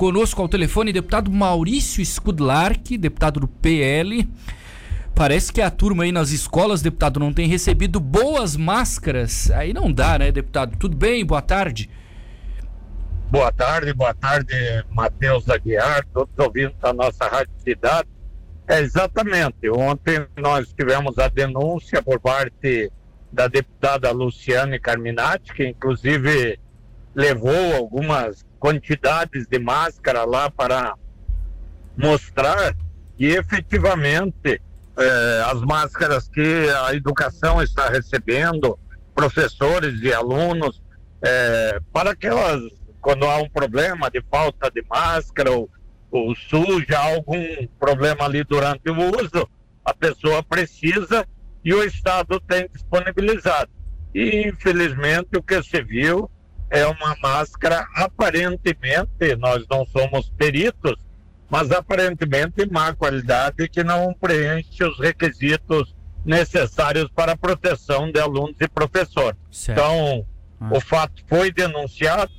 conosco ao telefone, deputado Maurício Skudlark, deputado do PL. Parece que a turma aí nas escolas, deputado, não tem recebido boas máscaras. Aí não dá, né, deputado? Tudo bem? Boa tarde. Boa tarde, boa tarde, Matheus Aguiar, todos ouvindo da nossa Rádio Cidade. É, exatamente. Ontem nós tivemos a denúncia por parte da deputada Luciane Carminati, que inclusive levou algumas quantidades de máscara lá para mostrar que efetivamente eh, as máscaras que a educação está recebendo, professores e alunos, eh, para que elas, quando há um problema de falta de máscara ou, ou suja algum problema ali durante o uso, a pessoa precisa e o Estado tem disponibilizado. E, infelizmente, o que se viu é uma máscara aparentemente, nós não somos peritos, mas aparentemente má qualidade que não preenche os requisitos necessários para a proteção de alunos e professores. Certo. Então, ah. o fato foi denunciado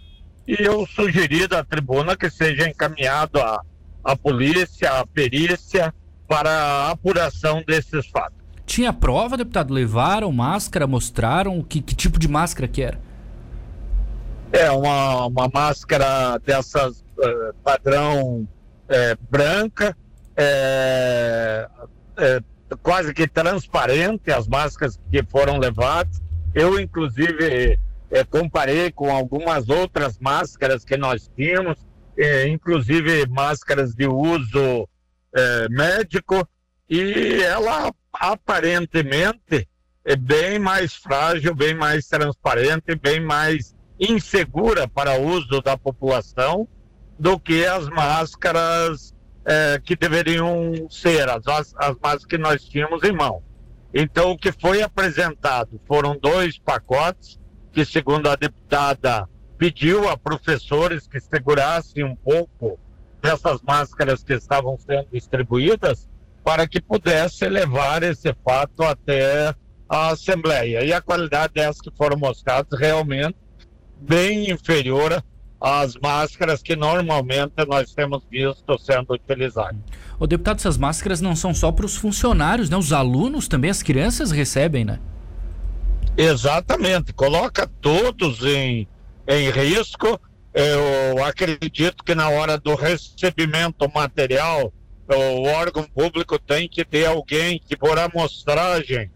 e eu sugeri da tribuna que seja encaminhado à, à polícia, à perícia, para a apuração desses fatos. Tinha prova, deputado? Levaram máscara, mostraram que, que tipo de máscara que era? É uma, uma máscara dessas uh, padrão é, branca, é, é, quase que transparente as máscaras que foram levadas. Eu, inclusive, comparei com algumas outras máscaras que nós tínhamos, inclusive máscaras de uso médico, e ela aparentemente é bem mais frágil, bem mais transparente, bem mais insegura para uso da população do que as máscaras é, que deveriam ser, as, as máscaras que nós tínhamos em mão. Então, o que foi apresentado foram dois pacotes que, segundo a deputada, pediu a professores que segurassem um pouco dessas máscaras que estavam sendo distribuídas para que pudesse levar esse fato até a Assembleia. E a qualidade dessas que foram mostradas realmente bem inferior às máscaras que normalmente nós temos visto sendo utilizadas. O deputado, essas máscaras não são só para os funcionários, né? Os alunos também, as crianças recebem, né? Exatamente, coloca todos em, em risco. Eu acredito que na hora do recebimento material o órgão público tem que ter alguém que, por amostragem,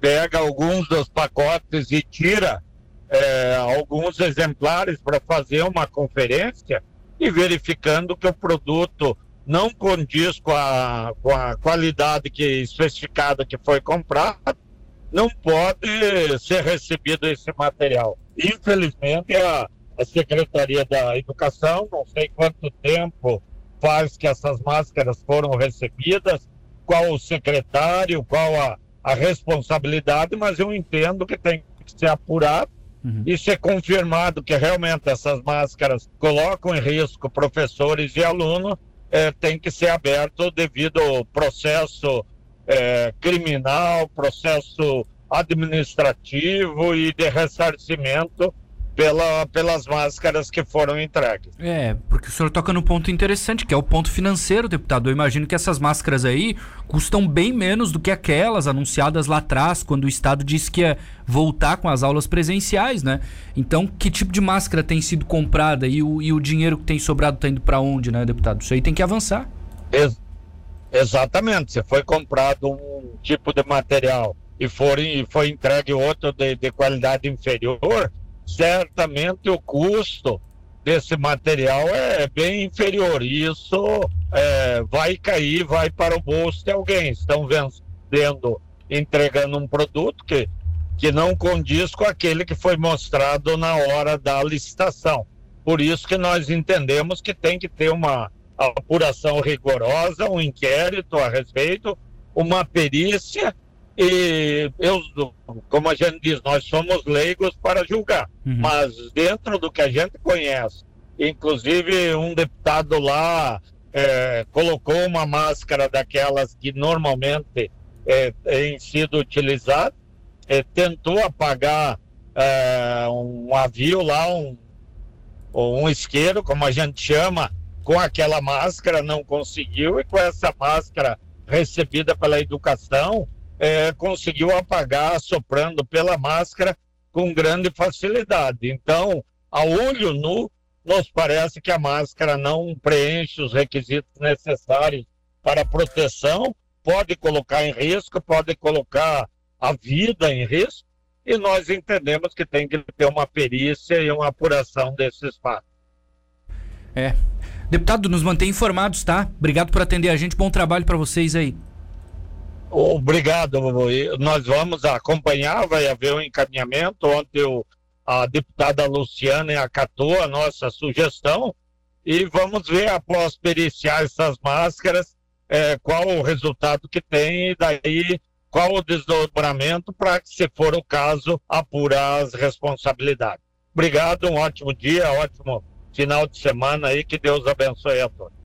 pega alguns dos pacotes e tira é, alguns exemplares para fazer uma conferência e verificando que o produto não condiz com a, com a qualidade que especificada que foi comprado, não pode ser recebido esse material. Infelizmente, a, a Secretaria da Educação, não sei quanto tempo faz que essas máscaras foram recebidas, qual o secretário, qual a, a responsabilidade, mas eu entendo que tem que ser apurado uhum. e ser confirmado que realmente essas máscaras colocam em risco professores e alunos, é, tem que ser aberto devido ao processo é, criminal, processo administrativo e de ressarcimento pela, pelas máscaras que foram entregues. É, porque o senhor toca no ponto interessante, que é o ponto financeiro, deputado. Eu imagino que essas máscaras aí custam bem menos do que aquelas anunciadas lá atrás, quando o Estado disse que ia voltar com as aulas presenciais, né? Então, que tipo de máscara tem sido comprada e o, e o dinheiro que tem sobrado está indo para onde, né, deputado? Isso aí tem que avançar. Ex exatamente. Se foi comprado um tipo de material e, for, e foi entregue outro de, de qualidade inferior, certamente o custo desse material é bem inferior. Isso é, vai cair, vai para o bolso de alguém. Estão vendendo, entregando um produto que, que não condiz com aquele que foi mostrado na hora da licitação. Por isso que nós entendemos que tem que ter uma apuração rigorosa, um inquérito a respeito, uma perícia e eu, como a gente diz, nós somos leigos para julgar, uhum. mas dentro do que a gente conhece, inclusive um deputado lá é, colocou uma máscara daquelas que normalmente é, tem sido utilizada, é, tentou apagar é, um avio lá, um, um isqueiro, como a gente chama, com aquela máscara não conseguiu e com essa máscara recebida pela educação é, conseguiu apagar soprando pela máscara com grande facilidade. Então, a olho nu, nos parece que a máscara não preenche os requisitos necessários para proteção, pode colocar em risco, pode colocar a vida em risco, e nós entendemos que tem que ter uma perícia e uma apuração desses fatos. É. Deputado, nos mantém informados, tá? Obrigado por atender a gente. Bom trabalho para vocês aí. Obrigado. Nós vamos acompanhar, vai haver um encaminhamento. Ontem a deputada Luciana acatou a nossa sugestão e vamos ver, após periciar essas máscaras, é, qual o resultado que tem e daí qual o desdobramento para que, se for o caso, apurar as responsabilidades. Obrigado, um ótimo dia, ótimo final de semana aí, que Deus abençoe a todos.